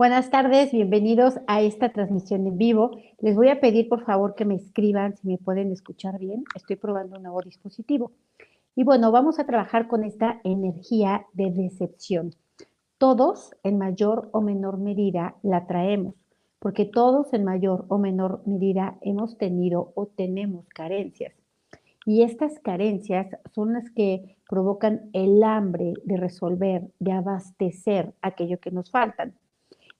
Buenas tardes, bienvenidos a esta transmisión en vivo. Les voy a pedir por favor que me escriban si me pueden escuchar bien. Estoy probando un nuevo dispositivo. Y bueno, vamos a trabajar con esta energía de decepción. Todos en mayor o menor medida la traemos, porque todos en mayor o menor medida hemos tenido o tenemos carencias. Y estas carencias son las que provocan el hambre de resolver, de abastecer aquello que nos faltan.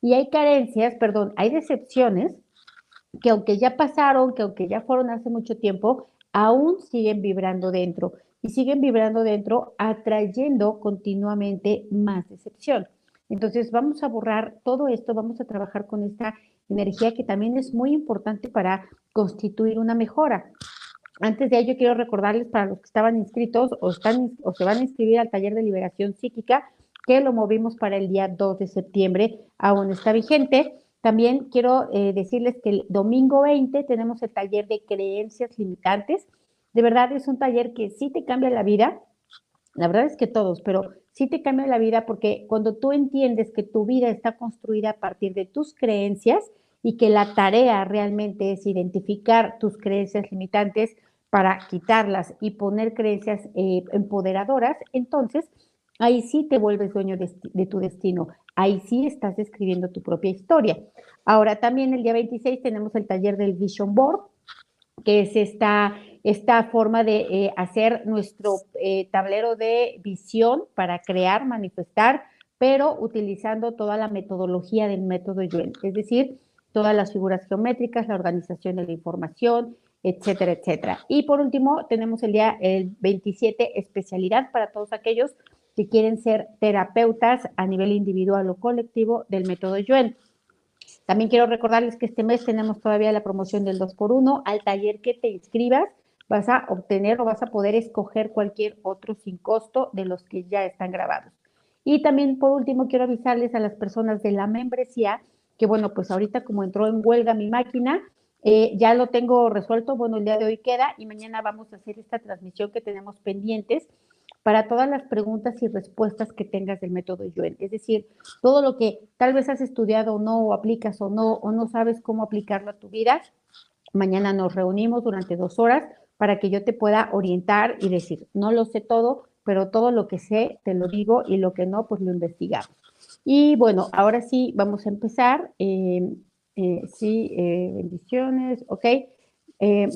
Y hay carencias, perdón, hay decepciones que aunque ya pasaron, que aunque ya fueron hace mucho tiempo, aún siguen vibrando dentro y siguen vibrando dentro, atrayendo continuamente más decepción. Entonces vamos a borrar todo esto, vamos a trabajar con esta energía que también es muy importante para constituir una mejora. Antes de ello, quiero recordarles para los que estaban inscritos o, están, o se van a inscribir al taller de liberación psíquica, que lo movimos para el día 2 de septiembre, aún está vigente. También quiero eh, decirles que el domingo 20 tenemos el taller de creencias limitantes. De verdad es un taller que sí te cambia la vida. La verdad es que todos, pero sí te cambia la vida porque cuando tú entiendes que tu vida está construida a partir de tus creencias y que la tarea realmente es identificar tus creencias limitantes para quitarlas y poner creencias eh, empoderadoras, entonces Ahí sí te vuelves dueño de, tu destino. Ahí sí estás escribiendo tu propia historia. Ahora también el día 26 tenemos el taller del Vision Board, que es esta, esta forma de eh, hacer nuestro eh, tablero de visión para crear, manifestar, pero utilizando toda la metodología del método Yuen, es decir, todas las figuras geométricas, la organización de la información, etcétera, etcétera. Y por último, tenemos el día el 27, especialidad para todos aquellos que quieren ser terapeutas a nivel individual o colectivo del método Yuen. También quiero recordarles que este mes tenemos todavía la promoción del 2x1. Al taller que te inscribas vas a obtener o vas a poder escoger cualquier otro sin costo de los que ya están grabados. Y también por último quiero avisarles a las personas de la membresía que bueno, pues ahorita como entró en huelga mi máquina, eh, ya lo tengo resuelto, bueno, el día de hoy queda y mañana vamos a hacer esta transmisión que tenemos pendientes para todas las preguntas y respuestas que tengas del método Yuen. Es decir, todo lo que tal vez has estudiado o no, o aplicas o no, o no sabes cómo aplicarlo a tu vida, mañana nos reunimos durante dos horas para que yo te pueda orientar y decir, no lo sé todo, pero todo lo que sé te lo digo y lo que no, pues lo investigamos. Y bueno, ahora sí, vamos a empezar. Eh, eh, sí, eh, bendiciones, ok.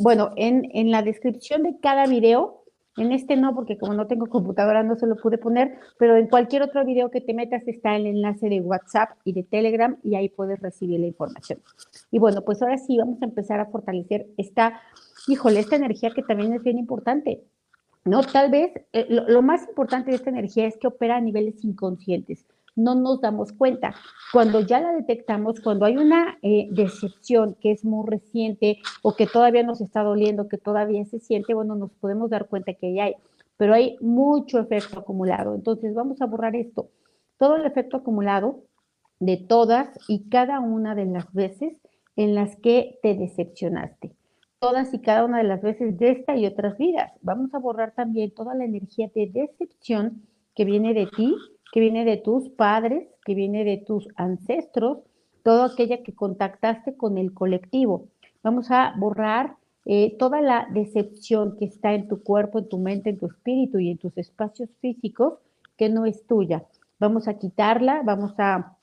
bueno, en, en la descripción de cada video en este no, porque como no tengo computadora no se lo pude poner, pero en cualquier otro video que te metas está el enlace de WhatsApp y de Telegram y ahí puedes recibir la información. Y bueno, pues ahora sí vamos a empezar a fortalecer esta, híjole, esta energía que también es bien importante. ¿no? Tal vez eh, lo, más importante de esta energía es que opera a niveles inconscientes no nos damos cuenta. Cuando ya la detectamos, cuando hay una eh, decepción que es muy reciente o que todavía nos está doliendo, que todavía se siente, bueno, nos podemos dar cuenta que ya hay, pero hay mucho efecto acumulado. Entonces vamos a borrar esto. Todo el efecto acumulado de todas y cada una de las veces en las que te decepcionaste. Todas y cada una de las veces de esta y otras vidas. Vamos a borrar también toda la energía de decepción que viene de ti que viene de tus padres, que viene de tus ancestros, todo aquella que contactaste con el colectivo. Vamos a borrar eh, toda la decepción que está en tu cuerpo, en tu mente, en tu espíritu y en tus espacios físicos que no es tuya. Vamos a quitarla, vamos a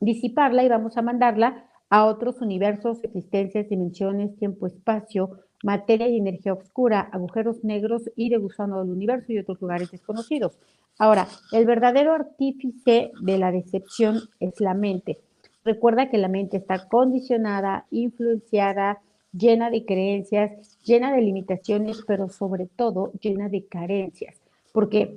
disiparla y vamos a mandarla a otros universos, existencias, dimensiones, tiempo, espacio, materia y energía oscura, agujeros negros y de gusano del universo y otros lugares desconocidos. Ahora, el verdadero artífice de la decepción es la mente. Recuerda que la mente está condicionada, influenciada, llena de creencias, llena de limitaciones, pero sobre todo llena de carencias, porque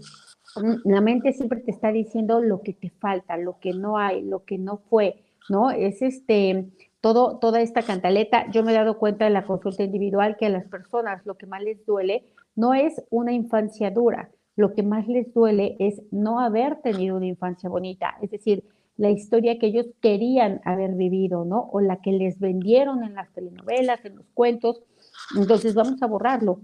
mm, la mente siempre te está diciendo lo que te falta, lo que no hay, lo que no fue, ¿no? Es este todo, toda esta cantaleta. Yo me he dado cuenta en la consulta individual que a las personas lo que más les duele no es una infancia dura, lo que más les duele es no haber tenido una infancia bonita, es decir, la historia que ellos querían haber vivido, ¿no? O la que les vendieron en las telenovelas, en los cuentos. Entonces vamos a borrarlo.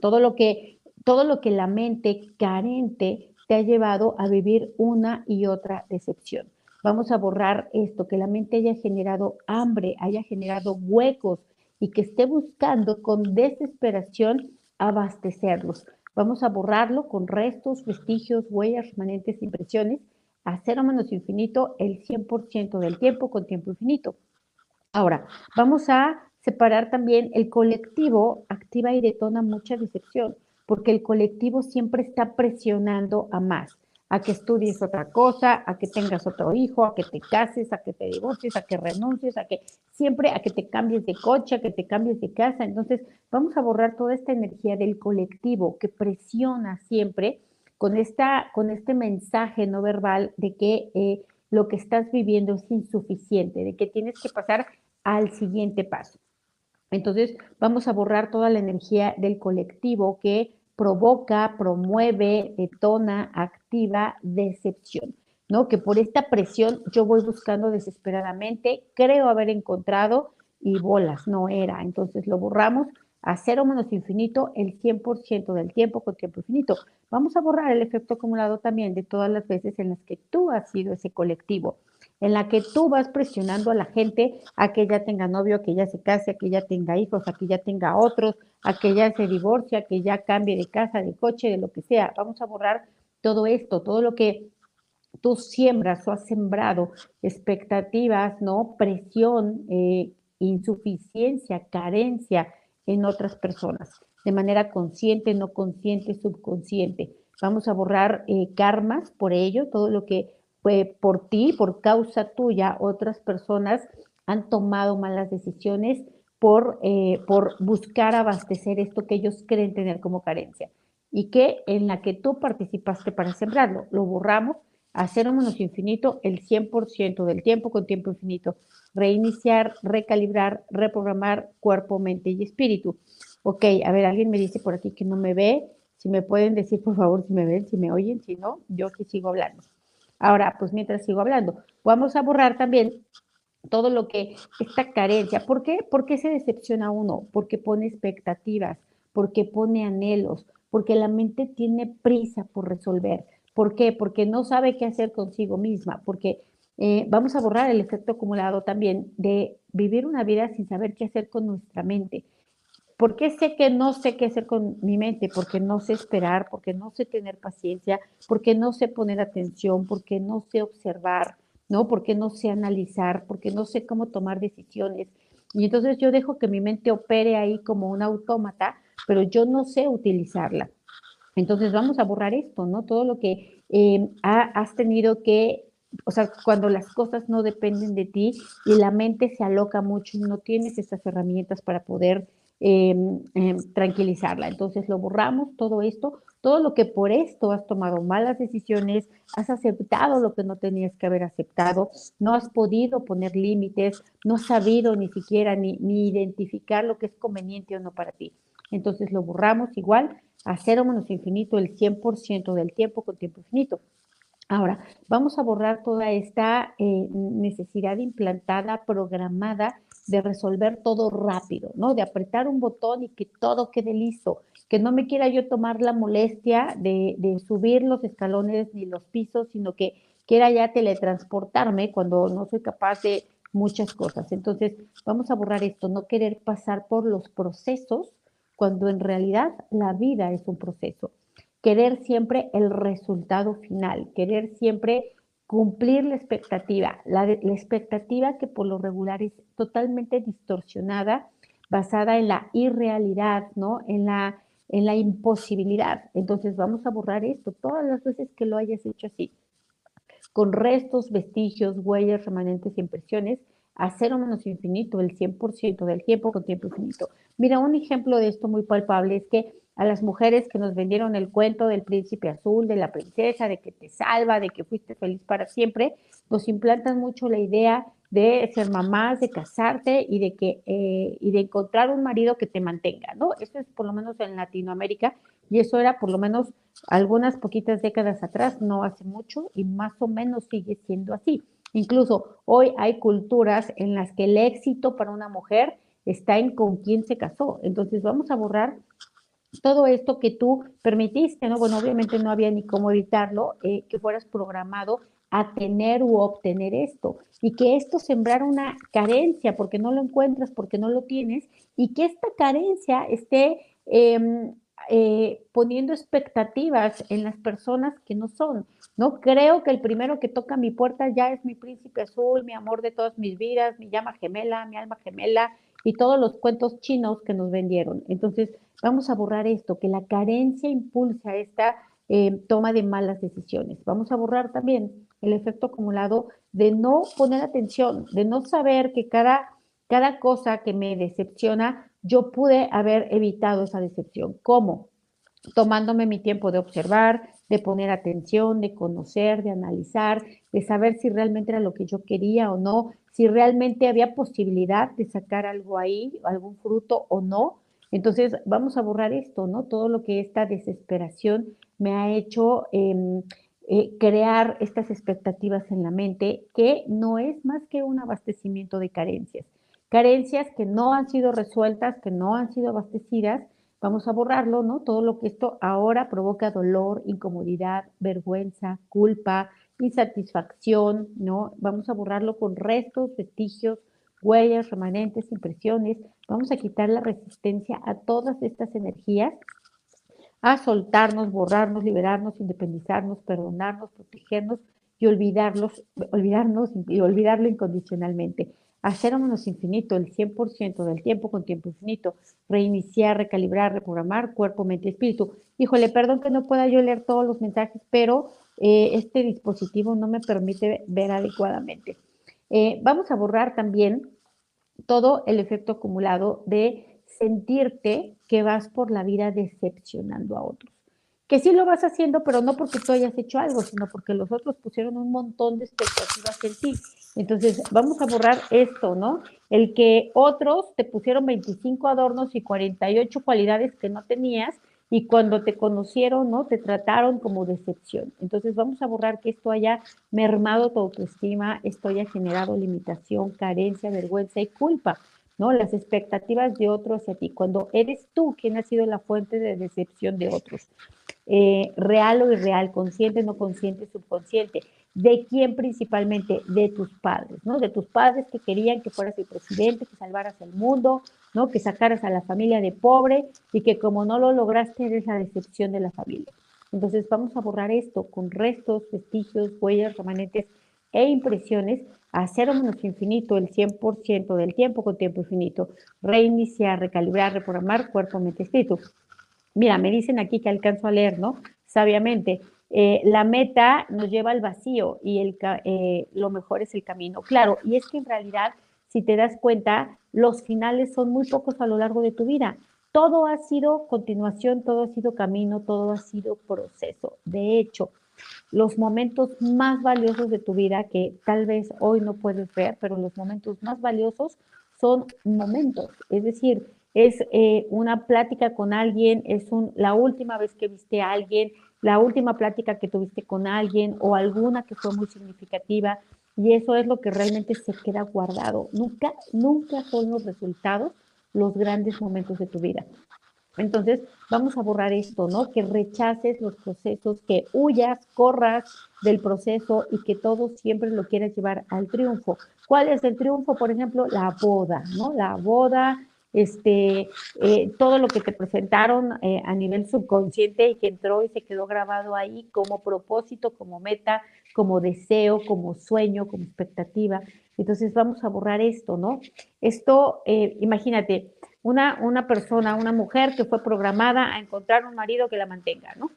Todo lo que, todo lo que la mente carente te ha llevado a vivir una y otra decepción. Vamos a borrar esto, que la mente haya generado hambre, haya generado huecos y que esté buscando con desesperación abastecerlos. Vamos a borrarlo con restos, vestigios, huellas, remanentes, impresiones, a cero menos infinito el 100% del tiempo con tiempo infinito. Ahora, vamos a separar también el colectivo, activa y detona mucha decepción, porque el colectivo siempre está presionando a más a que estudies otra cosa, a que tengas otro hijo, a que te cases, a que te divorcies, a que renuncies, a que siempre, a que te cambies de coche, a que te cambies de casa. Entonces, vamos a borrar toda esta energía del colectivo que presiona siempre con, esta, con este mensaje no verbal de que eh, lo que estás viviendo es insuficiente, de que tienes que pasar al siguiente paso. Entonces, vamos a borrar toda la energía del colectivo que provoca, promueve, detona, activa decepción, ¿no? Que por esta presión yo voy buscando desesperadamente, creo haber encontrado y bolas, no era. Entonces lo borramos a cero menos infinito el 100% del tiempo con tiempo infinito. Vamos a borrar el efecto acumulado también de todas las veces en las que tú has sido ese colectivo en la que tú vas presionando a la gente a que ya tenga novio, a que ya se case, a que ya tenga hijos, a que ya tenga otros, a que ya se divorcie, a que ya cambie de casa, de coche, de lo que sea. Vamos a borrar todo esto, todo lo que tú siembras o has sembrado, expectativas, ¿no? Presión, eh, insuficiencia, carencia en otras personas, de manera consciente, no consciente, subconsciente. Vamos a borrar eh, karmas por ello, todo lo que por ti, por causa tuya, otras personas han tomado malas decisiones por, eh, por buscar abastecer esto que ellos creen tener como carencia y que en la que tú participaste para sembrarlo. Lo borramos a infinito el 100% del tiempo con tiempo infinito. Reiniciar, recalibrar, reprogramar cuerpo, mente y espíritu. Ok, a ver, alguien me dice por aquí que no me ve. Si me pueden decir, por favor, si me ven, si me oyen, si no, yo aquí sigo hablando. Ahora, pues mientras sigo hablando, vamos a borrar también todo lo que, esta carencia. ¿Por qué? Porque se decepciona uno, porque pone expectativas, porque pone anhelos, porque la mente tiene prisa por resolver. ¿Por qué? Porque no sabe qué hacer consigo misma, porque eh, vamos a borrar el efecto acumulado también de vivir una vida sin saber qué hacer con nuestra mente. ¿Por qué sé que no sé qué hacer con mi mente? Porque no sé esperar, porque no sé tener paciencia, porque no sé poner atención, porque no sé observar, ¿no? Porque no sé analizar, porque no sé cómo tomar decisiones. Y entonces yo dejo que mi mente opere ahí como un autómata, pero yo no sé utilizarla. Entonces vamos a borrar esto, ¿no? Todo lo que eh, has tenido que, o sea, cuando las cosas no dependen de ti y la mente se aloca mucho y no tienes esas herramientas para poder Em, em, tranquilizarla. Entonces lo borramos, todo esto, todo lo que por esto has tomado malas decisiones, has aceptado lo que no tenías que haber aceptado, no has podido poner límites, no has sabido ni siquiera ni, ni identificar lo que es conveniente o no para ti. Entonces lo borramos igual a cero menos infinito el 100% del tiempo con tiempo infinito. Ahora, vamos a borrar toda esta eh, necesidad implantada, programada de resolver todo rápido, ¿no? De apretar un botón y que todo quede listo, que no me quiera yo tomar la molestia de, subir los escalones ni los pisos, sino que quiera ya teletransportarme cuando no soy capaz de muchas cosas. Entonces, vamos a borrar esto, no querer pasar por los procesos cuando en realidad la vida es un proceso. Querer siempre el resultado final, querer siempre cumplir la expectativa, la, expectativa que por lo regular es totalmente distorsionada, basada en la irrealidad, ¿no? En la, en la imposibilidad. Entonces vamos a borrar esto todas las veces que lo hayas hecho así, con restos, vestigios, huellas, remanentes impresiones, a cero menos infinito, el 100% del tiempo con tiempo infinito. Mira, un ejemplo de esto muy palpable es que a las mujeres que nos vendieron el cuento del príncipe azul, de la princesa, de que te salva, de que fuiste feliz para siempre, nos implantan mucho la idea de ser mamás, de casarte y de que eh, y de encontrar un marido que te mantenga, ¿no? Eso es por lo menos en Latinoamérica y eso era por lo menos algunas poquitas décadas atrás, no hace mucho y más o menos sigue siendo así. Incluso hoy hay culturas en las que el éxito para una mujer está en con quién se casó. Entonces vamos a borrar todo esto que tú permitiste, ¿no? Bueno, obviamente no había ni cómo evitarlo, eh, que fueras programado a tener u obtener esto y que esto sembrar una carencia porque no lo encuentras, porque no lo tienes y que esta carencia esté em, eh, poniendo expectativas en las personas que no son. No creo que el primero que toca mi puerta ya es mi príncipe azul, mi amor de todas mis vidas, mi llama gemela, mi alma gemela y todos los cuentos chinos que nos vendieron. Entonces, vamos a borrar esto, que la carencia impulsa esta eh, toma de malas decisiones. Vamos a borrar también el efecto acumulado de no poner atención, de no saber que cada, cada cosa que me decepciona, yo pude haber evitado esa decepción. ¿Cómo? Tomándome mi tiempo de observar, de poner atención, de conocer, de analizar, de saber si realmente era lo que yo quería o no, si realmente había posibilidad de sacar algo ahí, algún fruto o no. Entonces, vamos a borrar esto, ¿no? Todo lo que esta desesperación me ha hecho em, eh, crear estas expectativas en la mente, que no es más que un abastecimiento de carencias. Carencias que no han sido resueltas, que no han sido abastecidas, vamos a borrarlo, ¿no? Todo lo que esto ahora provoca dolor, incomodidad, vergüenza, culpa, insatisfacción, ¿no? Vamos a borrarlo con restos, vestigios, huellas, remanentes, impresiones. Vamos a quitar la resistencia a todas estas energías, a soltarnos, borrarnos, liberarnos, independizarnos, perdonarnos, protegernos y olvidarlos, olvidarnos y olvidarlo incondicionalmente hacer menos infinito, el 100% del tiempo con tiempo infinito, reiniciar, recalibrar, reprogramar cuerpo, mente y espíritu. Híjole, perdón que no pueda yo leer todos los mensajes, pero eh, este dispositivo no me permite ver adecuadamente. Eh, vamos a borrar también todo el efecto acumulado de sentirte que vas por la vida decepcionando a otros que sí lo vas haciendo, pero no porque tú hayas hecho algo, sino porque los otros pusieron un montón de expectativas en ti. Entonces, vamos a borrar esto, ¿no? El que otros te pusieron 25 adornos y 48 cualidades que no tenías y cuando te conocieron, ¿no? Te trataron como decepción. Entonces, vamos a borrar que esto haya mermado tu autoestima, esto haya generado limitación, carencia, vergüenza y culpa. ¿no? Las expectativas de otros hacia ti, cuando eres tú quien ha sido la fuente de decepción de otros. Eh, real o irreal, consciente, no consciente, subconsciente. ¿De quién principalmente? De tus padres, ¿no? De tus padres que querían que fueras el presidente, que salvaras el mundo, ¿no? Que sacaras a la familia de pobre y que como no lo lograste eres la decepción de la familia. Entonces vamos a borrar esto con restos, vestigios, huellas, remanentes e impresiones a cero menos infinito el 100% del tiempo con tiempo infinito. Reiniciar, recalibrar, reprogramar cuerpo, mente, espíritu. Mira, me dicen aquí que alcanzo a leer, ¿no? Sabiamente, eh, la meta nos lleva al vacío y el, eh, lo mejor es el camino. Claro, y es que en realidad, si te das cuenta, los finales son muy pocos a lo largo de tu vida. Todo ha sido continuación, todo ha sido camino, todo ha sido proceso. De hecho, los momentos más valiosos de tu vida, que tal vez hoy no puedes ver, pero los momentos más valiosos son momentos. Es decir, es eh, una plática con alguien, es un, la última vez que viste a alguien, la última plática que tuviste con alguien o alguna que fue muy significativa y eso es lo que realmente se queda guardado. Nunca, nunca son los resultados los grandes momentos de tu vida. Entonces, vamos a borrar esto, ¿no? Que rechaces los procesos, que huyas, corras del proceso y que todo siempre lo quieras llevar al triunfo. ¿Cuál es el triunfo? Por ejemplo, la boda, ¿no? La boda, este, eh, todo lo que te presentaron eh, a nivel subconsciente y que entró y se quedó grabado ahí como propósito, como meta, como deseo, como sueño, como expectativa. Entonces vamos a borrar esto, ¿no? Esto, eh, imagínate, una, una persona, una mujer que fue programada a encontrar un marido que la mantenga, ¿no?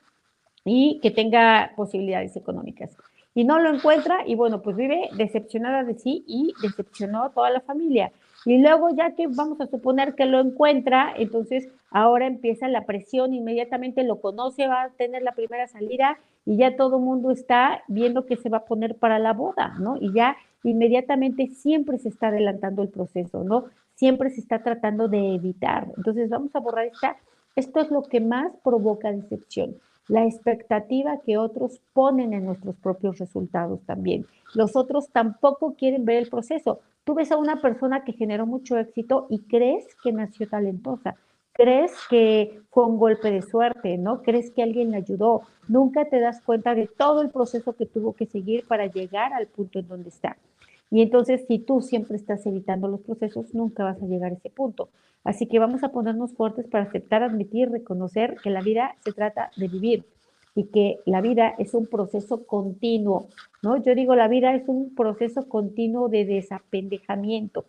Y que tenga posibilidades económicas. Y no lo encuentra y bueno, pues vive decepcionada de sí y decepcionó a toda la familia. Y luego ya que vamos a suponer que lo encuentra, entonces ahora empieza la presión, inmediatamente lo conoce, va a tener la primera salida y ya todo el mundo está viendo que se va a poner para la boda, ¿no? Y ya inmediatamente siempre se está adelantando el proceso, ¿no? Siempre se está tratando de evitar. Entonces vamos a borrar esta, esto es lo que más provoca decepción la expectativa que otros ponen en nuestros propios resultados también. Los otros tampoco quieren ver el proceso. Tú ves a una persona que generó mucho éxito y crees que nació talentosa, crees que fue un golpe de suerte, ¿no? Crees que alguien le ayudó. Nunca te das cuenta de todo el proceso que tuvo que seguir para llegar al punto en donde está. Y entonces, si tú siempre estás evitando los procesos, nunca vas a llegar a ese punto. Así que vamos a ponernos fuertes para aceptar, admitir, reconocer que la vida se trata de vivir y que la vida es un proceso continuo, ¿no? Yo digo, la vida es un proceso continuo de desapendejamiento.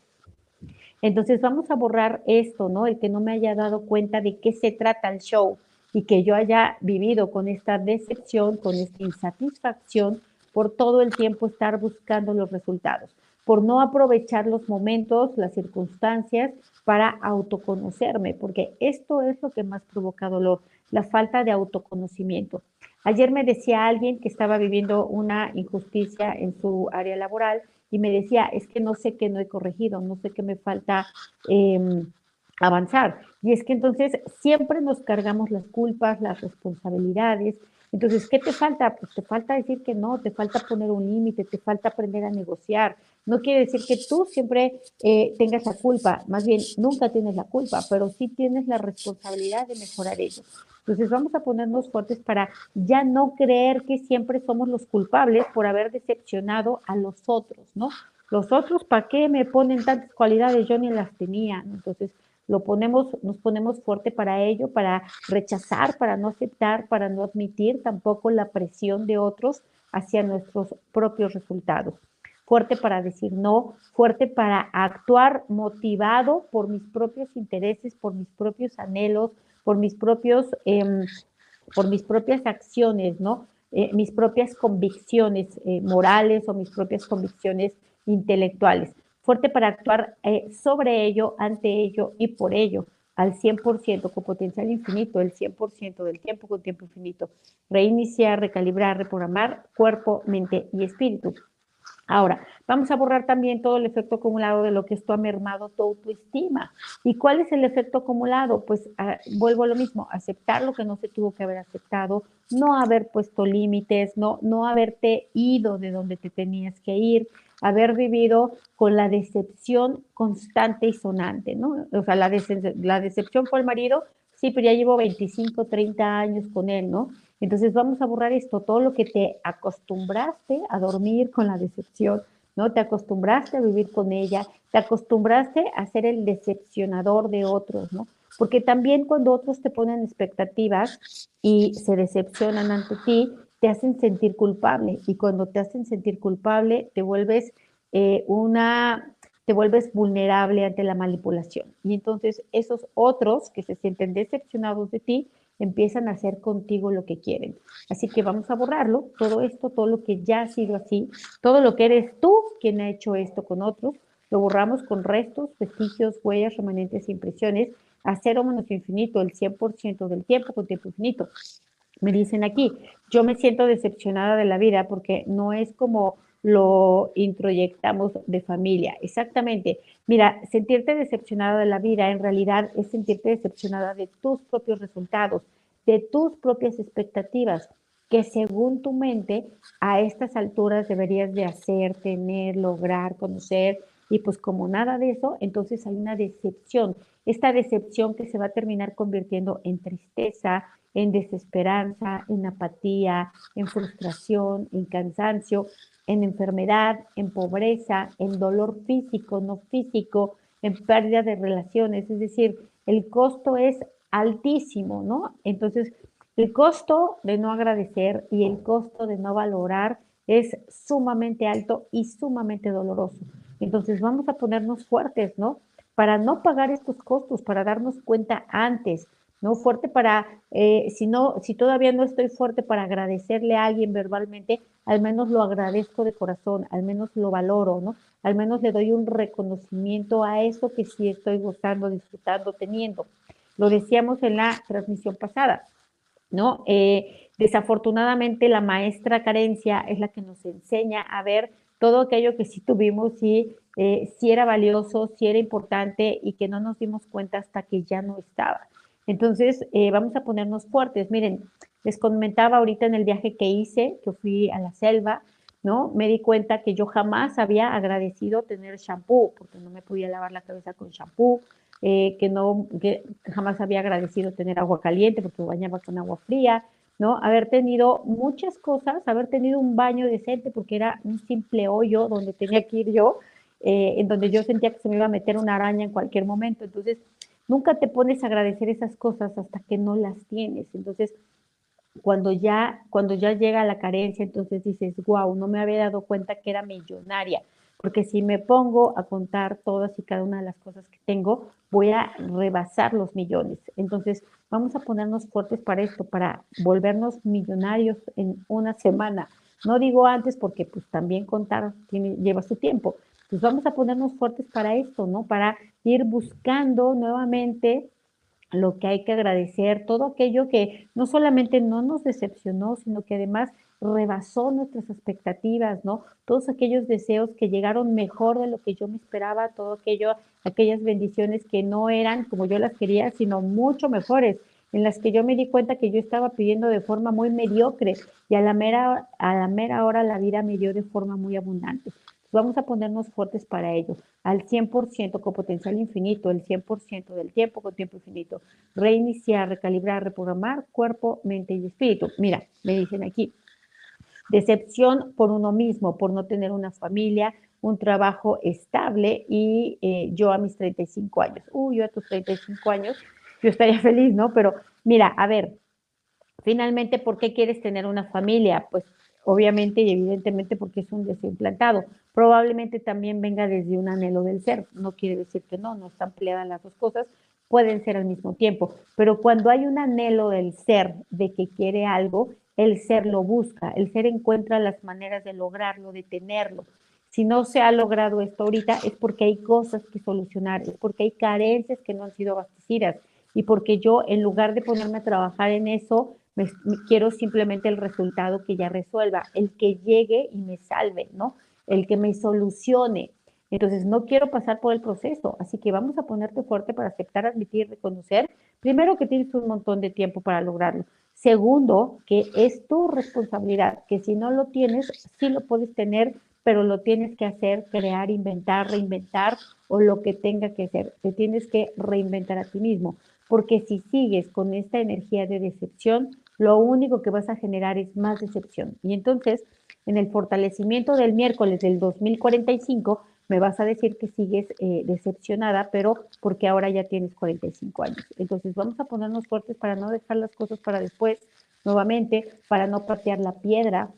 Entonces vamos a borrar esto, ¿no? El que no me haya dado cuenta de qué se trata el show y que yo haya vivido con esta decepción, con esta insatisfacción por todo el tiempo estar buscando los resultados, por no aprovechar los momentos, las circunstancias para autoconocerme, porque esto es lo que más provoca dolor, la falta de autoconocimiento. Ayer me decía alguien que estaba viviendo una injusticia en su área laboral y me decía, es que no sé qué no he corregido, no sé qué me falta em, avanzar. Y es que entonces siempre nos cargamos las culpas, las responsabilidades. Entonces, ¿qué te falta? Pues te falta decir que no, te falta poner un límite, te falta aprender a negociar. No quiere decir que tú siempre eh, tengas la culpa, más bien nunca tienes la culpa, pero sí tienes la responsabilidad de mejorar ello. Entonces vamos a ponernos fuertes para ya no creer que siempre somos los culpables por haber decepcionado a los otros, ¿no? Los otros, ¿para qué me ponen tantas cualidades? Yo ni las tenía. Entonces, lo ponemos, nos ponemos fuerte para ello, para rechazar, para no aceptar, para no admitir tampoco la presión de otros hacia nuestros propios resultados. Fuerte para decir no, fuerte para actuar motivado por mis propios intereses, por mis propios anhelos, por mis propios, em, por mis propias acciones, ¿no? Eh, mis propias convicciones eh, morales o mis propias convicciones intelectuales. Fuerte para actuar eh, sobre ello, ante ello y por ello, al 100% con potencial infinito, el 100% del tiempo con tiempo infinito. Reiniciar, recalibrar, reprogramar cuerpo, mente y espíritu. Ahora, vamos a borrar también todo el efecto acumulado de lo que esto ha mermado tu autoestima. ¿Y cuál es el efecto acumulado? Pues ah, vuelvo a lo mismo, aceptar lo que no se tuvo que haber aceptado, no haber puesto límites, no, no haberte ido de donde te tenías que ir, haber vivido con la decepción constante y sonante, ¿no? O sea, la, la decepción fue el marido, sí, pero ya llevo 25, 30 años con él, ¿no? Entonces vamos a borrar esto, todo lo que te acostumbraste a dormir con la decepción, ¿no? Te acostumbraste a vivir con ella, te acostumbraste a ser el decepcionador de otros, ¿no? Porque también cuando otros te ponen expectativas y se decepcionan ante ti, te hacen sentir culpable y cuando te hacen sentir culpable te vuelves eh, una te vuelves vulnerable ante la manipulación. Y entonces esos otros que se sienten decepcionados de ti empiezan a hacer contigo lo que quieren. Así que vamos a borrarlo, todo esto, todo lo que ya ha sido así, todo lo que eres tú quien ha hecho esto con otros, lo borramos con restos, vestigios, huellas, remanentes impresiones, a cero menos infinito, el 100% del tiempo con tiempo infinito. Me dicen aquí, yo me siento decepcionada de la vida porque no es como lo introyectamos de familia. Exactamente. Mira, sentirte decepcionada de la vida en realidad es sentirte decepcionada de tus propios resultados, de tus propias expectativas, que según tu mente a estas alturas deberías de hacer, tener, lograr, conocer, y pues como nada de eso, entonces hay una decepción. Esta decepción que se va a terminar convirtiendo en tristeza, en desesperanza, en apatía, en frustración, en cansancio, en enfermedad, en pobreza, en dolor físico, no físico, en pérdida de relaciones. Es decir, el costo es altísimo, ¿no? Entonces, el costo de no agradecer y el costo de no valorar es sumamente alto y sumamente doloroso. Entonces, vamos a ponernos fuertes, ¿no? Para no pagar estos costos, para darnos cuenta antes, ¿no? Fuerte para, eh, si, no, si todavía no estoy fuerte para agradecerle a alguien verbalmente, al menos lo agradezco de corazón, al menos lo valoro, ¿no? Al menos le doy un reconocimiento a eso que sí estoy gozando, disfrutando, teniendo. Lo decíamos en la transmisión pasada, ¿no? Eh, desafortunadamente la maestra carencia es la que nos enseña a ver todo aquello que sí tuvimos, y eh, sí era valioso, sí era importante y que no nos dimos cuenta hasta que ya no estaba. Entonces, eh, vamos a ponernos fuertes. Miren, les comentaba ahorita en el viaje que hice, que fui a la selva, ¿no? Me di cuenta que yo jamás había agradecido tener shampoo, porque no me podía lavar la cabeza con shampoo, eh, que no, que jamás había agradecido tener agua caliente porque bañaba con agua fría, ¿no? Haber tenido muchas cosas, haber tenido un baño decente porque era un simple hoyo donde tenía que ir yo, eh, en donde yo sentía que se me iba a meter una araña en cualquier momento. Entonces, nunca te pones a agradecer esas cosas hasta que no las tienes. Entonces, cuando ya, cuando ya llega la carencia, entonces dices, wow, no me había dado cuenta que era millonaria porque si me pongo a contar todas y cada una de las cosas que tengo, voy a rebasar los millones. Entonces, vamos a ponernos fuertes para esto, para volvernos millonarios en una semana. No digo antes porque pues también contar tiene, lleva su tiempo. Pues vamos a ponernos fuertes para esto, ¿no? Para ir buscando nuevamente lo que hay que agradecer, todo aquello que no solamente no nos decepcionó, sino que además rebasó nuestras expectativas, ¿no? Todos aquellos deseos que llegaron mejor de lo que yo me esperaba, todo aquello, aquellas bendiciones que no eran como yo las quería, sino mucho mejores, en las que yo me di cuenta que yo estaba pidiendo de forma muy mediocre y a la mera, a la mera hora la vida me dio de forma muy abundante. Vamos a ponernos fuertes para ello, al 100% con potencial infinito, el 100% del tiempo con tiempo infinito. Reiniciar, recalibrar, reprogramar cuerpo, mente y espíritu. Mira, me dicen aquí, Decepción por uno mismo, por no tener una familia, un trabajo estable y eh, yo a mis 35 años. Uy, yo a tus 35 años, yo estaría feliz, ¿no? Pero mira, a ver, finalmente, ¿por qué quieres tener una familia? Pues obviamente y evidentemente porque es un deseo implantado. Probablemente también venga desde un anhelo del ser. No quiere decir que no, no están peleadas las dos cosas, pueden ser al mismo tiempo. Pero cuando hay un anhelo del ser de que quiere algo, el ser lo busca, el ser encuentra las maneras de lograrlo, de tenerlo. Si no se ha logrado esto ahorita es porque hay cosas que solucionar, es porque hay carencias que no han sido abastecidas y porque yo en lugar de ponerme a trabajar en eso, me, quiero simplemente el resultado que ya resuelva, el que llegue y me salve, ¿no? El que me solucione. Entonces, no quiero pasar por el proceso, así que vamos a ponerte fuerte para aceptar, admitir, reconocer, primero que tienes un montón de tiempo para lograrlo. Segundo, que es tu responsabilidad, que si no lo tienes, sí lo puedes tener, pero lo tienes que hacer, crear, inventar, reinventar o lo que tenga que ser. Te tienes que reinventar a ti mismo, porque si sigues con esta energía de decepción, lo único que vas a generar es más decepción. Y entonces, en el fortalecimiento del miércoles del 2045, me vas a decir que sigues eh, decepcionada, pero porque ahora ya tienes 45 años. Entonces vamos a ponernos fuertes para no dejar las cosas para después, nuevamente, para no patear la piedra,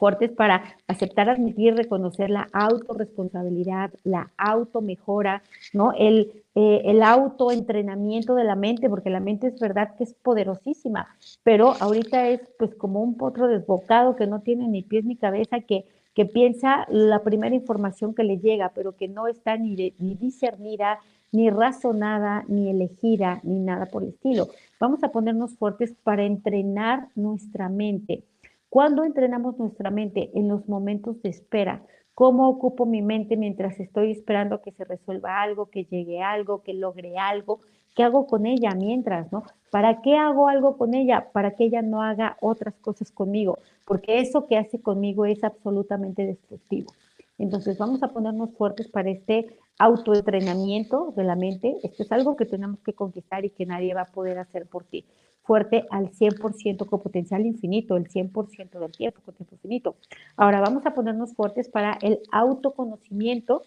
fuertes para aceptar, admitir, reconocer la autorresponsabilidad, la automejora, ¿no? El, eh, el autoentrenamiento de la mente, porque la mente es verdad que es poderosísima, pero ahorita es pues como un potro desbocado que no tiene ni pies ni cabeza, que que piensa la primera información que le llega, pero que no está ni, ni discernida, ni razonada, ni elegida, ni nada por el estilo. Vamos a ponernos fuertes para entrenar nuestra mente. ¿Cuándo entrenamos nuestra mente? En los momentos de espera. ¿Cómo ocupo mi mente mientras estoy esperando que se resuelva algo, que llegue algo, que logre algo? ¿Qué hago con ella mientras, no? ¿Para qué hago algo con ella? Para que ella no haga otras cosas conmigo, porque eso que hace conmigo es absolutamente destructivo. Entonces vamos a ponernos fuertes para este autoentrenamiento de la mente. Esto es algo que tenemos que conquistar y que nadie va a poder hacer por ti. Fuerte al 100% con potencial infinito, el 100% del tiempo con tiempo infinito. Ahora vamos a ponernos fuertes para el autoconocimiento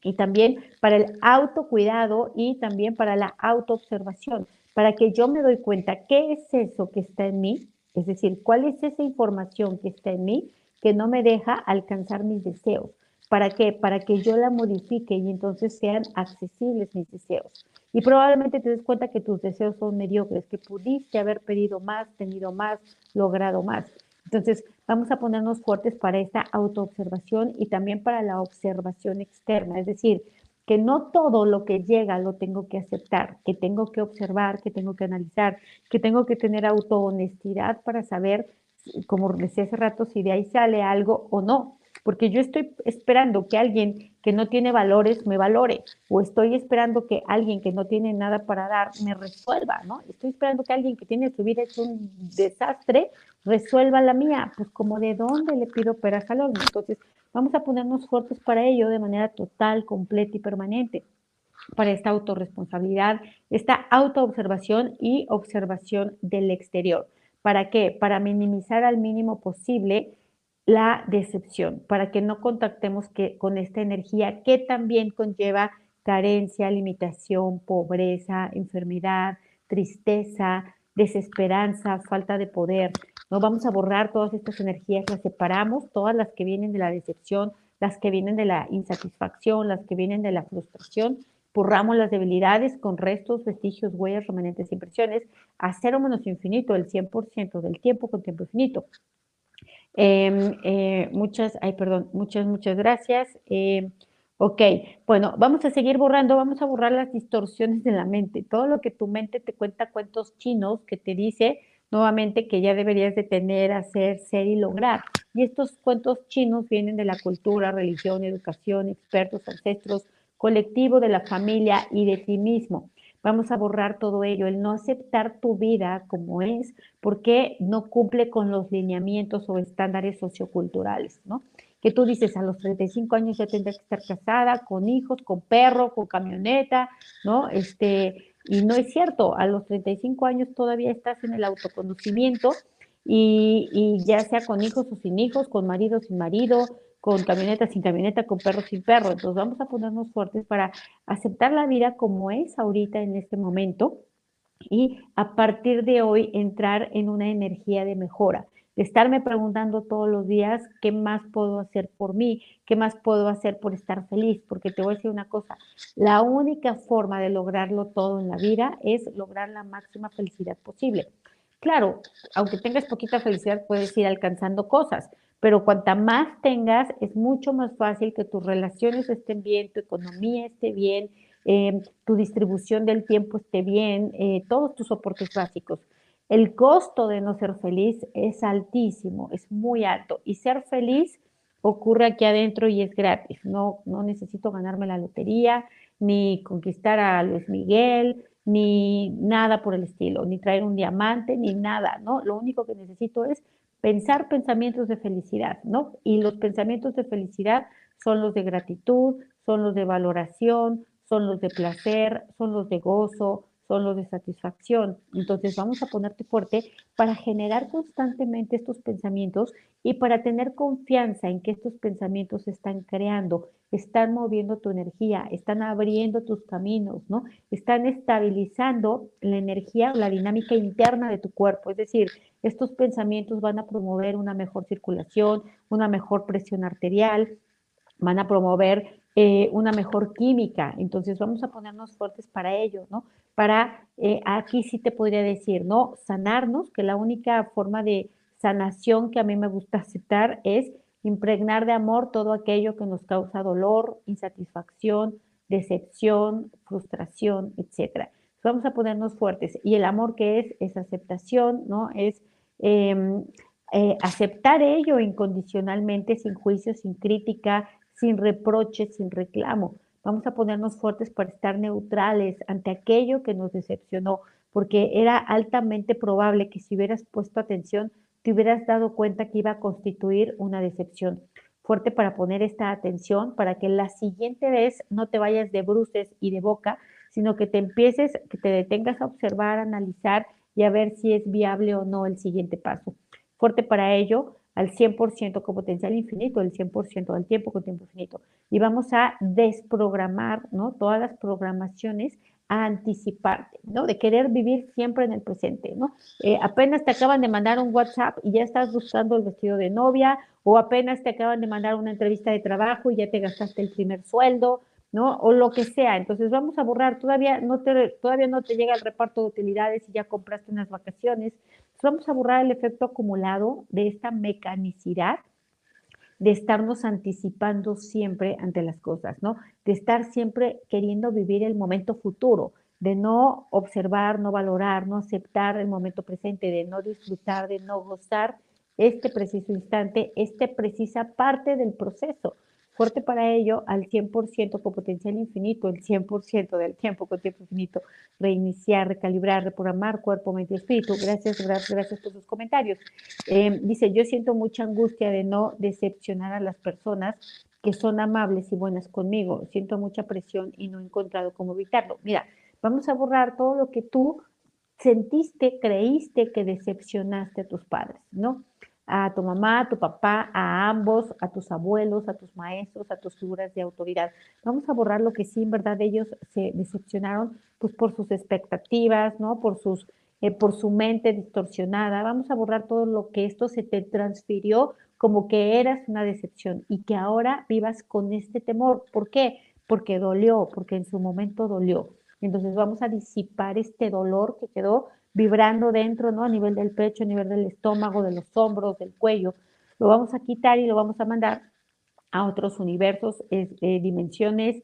y también para el autocuidado y también para la autoobservación, para que yo me doy cuenta qué es eso que está en mí, es decir, cuál es esa información que está en mí que no me deja alcanzar mis deseos. ¿Para qué? Para que yo la modifique y entonces sean accesibles mis deseos. Y probablemente te des cuenta que tus deseos son mediocres, que pudiste haber pedido más, tenido más, logrado más. Entonces, vamos a ponernos fuertes para esta autoobservación y también para la observación externa, es decir, que no todo lo que llega lo tengo que aceptar, que tengo que observar, que tengo que analizar, que tengo que tener autohonestidad para saber, como decía hace rato, si de ahí sale algo o no porque yo estoy esperando que alguien que no tiene valores me valore, o estoy esperando que alguien que no tiene nada para dar me resuelva, ¿no? Estoy esperando que alguien que tiene su vida es un desastre resuelva la mía, pues como de dónde le pido peras al Entonces, vamos a ponernos fuertes para ello de manera total, completa y permanente. para esta autorresponsabilidad, esta autoobservación y observación del exterior. ¿Para qué? Para minimizar al mínimo posible la decepción, para que no contactemos que, con esta energía que también conlleva carencia, limitación, pobreza, enfermedad, tristeza, desesperanza, falta de poder. No vamos a borrar todas estas energías, las separamos, todas las que vienen de la decepción, las que vienen de la insatisfacción, las que vienen de la frustración, borramos las debilidades con restos, vestigios, huellas, remanentes, impresiones, a cero menos infinito, el 100% del tiempo con tiempo infinito. Em, eh, muchas, ay, perdón, muchas, muchas gracias. Em, ok, bueno, vamos a seguir borrando, vamos a borrar las distorsiones de la mente, todo lo que tu mente te cuenta cuentos chinos que te dice nuevamente que ya deberías de tener, hacer, ser y lograr. Y estos cuentos chinos vienen de la cultura, religión, educación, expertos, ancestros, colectivo, de la familia y de ti mismo. Vamos a borrar todo ello, el no aceptar tu vida como es, porque no cumple con los lineamientos o estándares socioculturales, ¿no? Que tú dices, a los 35 años ya tendrás que estar casada, con hijos, con perro, con camioneta, ¿no? Este, y no es cierto, a los 35 años todavía estás en el autoconocimiento y, y ya sea con hijos o sin hijos, con marido o sin marido, con camioneta sin camioneta, con perro sin perro. Entonces vamos a ponernos fuertes para aceptar la vida como es ahorita en este momento y a partir de hoy entrar en una energía de mejora, de estarme preguntando todos los días qué más puedo hacer por mí, qué más puedo hacer por estar feliz, porque te voy a decir una cosa, la única forma de lograrlo todo en la vida es lograr la máxima felicidad posible. Claro, aunque tengas poquita felicidad, puedes ir alcanzando cosas, pero cuanta más tengas, es mucho más fácil que tus relaciones estén bien, tu economía esté bien, eh, tu distribución del tiempo esté bien, eh, todos tus soportes básicos. El costo de no ser feliz es altísimo, es muy alto. Y ser feliz ocurre aquí adentro y es gratis. No, no necesito ganarme la lotería, ni conquistar a Luis Miguel, ni nada por el estilo, ni traer un diamante, ni nada, ¿no? Lo único que necesito es pensar pensamientos de felicidad, ¿no? Y los pensamientos de felicidad son los de gratitud, son los de valoración, son los de placer, son los de gozo, son los de satisfacción. Entonces vamos a ponerte fuerte para generar constantemente estos pensamientos y para tener confianza en que estos pensamientos están creando, están moviendo tu energía, están abriendo tus caminos, ¿no? Están estabilizando la energía, la dinámica interna de tu cuerpo. Es decir, estos pensamientos van a promover una mejor circulación, una mejor presión arterial, van a promover eh, una mejor química. Entonces vamos a ponernos fuertes para ello, ¿no? Para, eh, aquí sí te podría decir, ¿no? Sanarnos, que la única forma de sanación que a mí me gusta aceptar es impregnar de amor todo aquello que nos causa dolor, insatisfacción, decepción, frustración, etc. Vamos a ponernos fuertes. Y el amor que es, es aceptación, ¿no? Es em, eh, aceptar ello incondicionalmente, sin juicio, sin crítica, sin reproche, sin reclamo. Vamos a ponernos fuertes para estar neutrales ante aquello que nos decepcionó, porque era altamente probable que si hubieras puesto atención, te hubieras dado cuenta que iba a constituir una decepción. Fuerte para poner esta atención, para que la siguiente vez no te vayas de bruces y de boca, sino que te empieces, que te detengas a observar, analizar y a ver si es viable o no el siguiente paso. Fuerte para ello, al 100% con potencial infinito, el 100% del tiempo con tiempo infinito. Y vamos a desprogramar, ¿no? Todas las programaciones a anticiparte, ¿no? De querer vivir siempre en el presente, ¿no? Eh, apenas te acaban de mandar un WhatsApp y ya estás buscando el vestido de novia, o apenas te acaban de mandar una entrevista de trabajo y ya te gastaste el primer sueldo, ¿no? O lo que sea. Entonces vamos a borrar, todavía no te, todavía no te llega el reparto de utilidades y ya compraste unas vacaciones, vamos a borrar el efecto acumulado de esta mecanicidad de estarnos anticipando siempre ante las cosas, ¿no? De estar siempre queriendo vivir el momento futuro, de no observar, no valorar, no aceptar el momento presente, de no disfrutar, de no gozar este preciso instante, esta precisa parte del proceso fuerte para ello al 100% con potencial infinito, el 100% del tiempo con tiempo infinito, reiniciar, recalibrar, reprogramar cuerpo, mente y espíritu. Gracias, gracias, por sus comentarios. Em, dice, yo siento mucha angustia de no decepcionar a las personas, que son amables y buenas conmigo. Siento mucha presión y no he encontrado cómo evitarlo. Mira, vamos a borrar todo lo que tú sentiste, creíste que decepcionaste a tus padres, ¿no? A tu mamá, a tu papá, a ambos, a tus abuelos, a tus maestros, a tus figuras de autoridad. Vamos a borrar lo que sí, en verdad, ellos se decepcionaron, pues por sus expectativas, ¿no? Por sus eh, por su mente distorsionada. Vamos a borrar todo lo que esto se te transfirió como que eras una decepción y que ahora vivas con este temor. ¿Por qué? Porque dolió, porque en su momento dolió. Entonces vamos a disipar este dolor que quedó vibrando dentro, ¿no? A nivel del pecho, a nivel del estómago, de los hombros, del cuello. Lo vamos a quitar y lo vamos a mandar a otros universos, eh, dimensiones,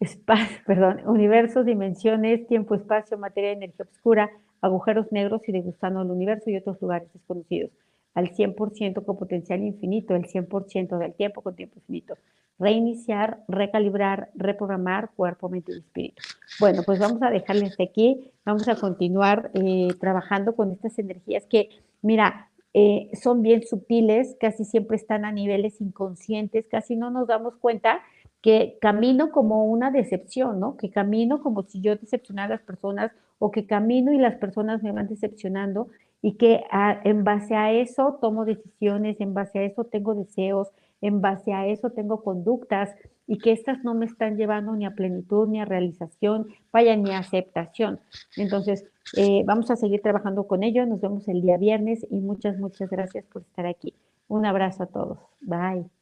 espacio, perdón, universos, dimensiones, tiempo, espacio, materia, energía oscura, agujeros negros y de gusano del universo y otros lugares desconocidos, al 100% con potencial infinito, el 100% del tiempo con tiempo infinito. Reiniciar, recalibrar, reprogramar cuerpo, mente y espíritu. Bueno, pues vamos a dejarles aquí, vamos a continuar eh, trabajando con estas energías que, mira, eh, son bien sutiles, casi siempre están a niveles inconscientes, casi no nos damos cuenta que camino como una decepción, ¿no? Que camino como si yo decepcionara a las personas o que camino y las personas me van decepcionando y que ah, en base a eso tomo decisiones, en base a eso tengo deseos, en base a eso tengo conductas y que estas no me están llevando ni a plenitud, ni a realización, vaya, ni a aceptación. Entonces, eh, vamos a seguir trabajando con ello. Nos vemos el día viernes y muchas, muchas gracias por estar aquí. Un abrazo a todos. Bye.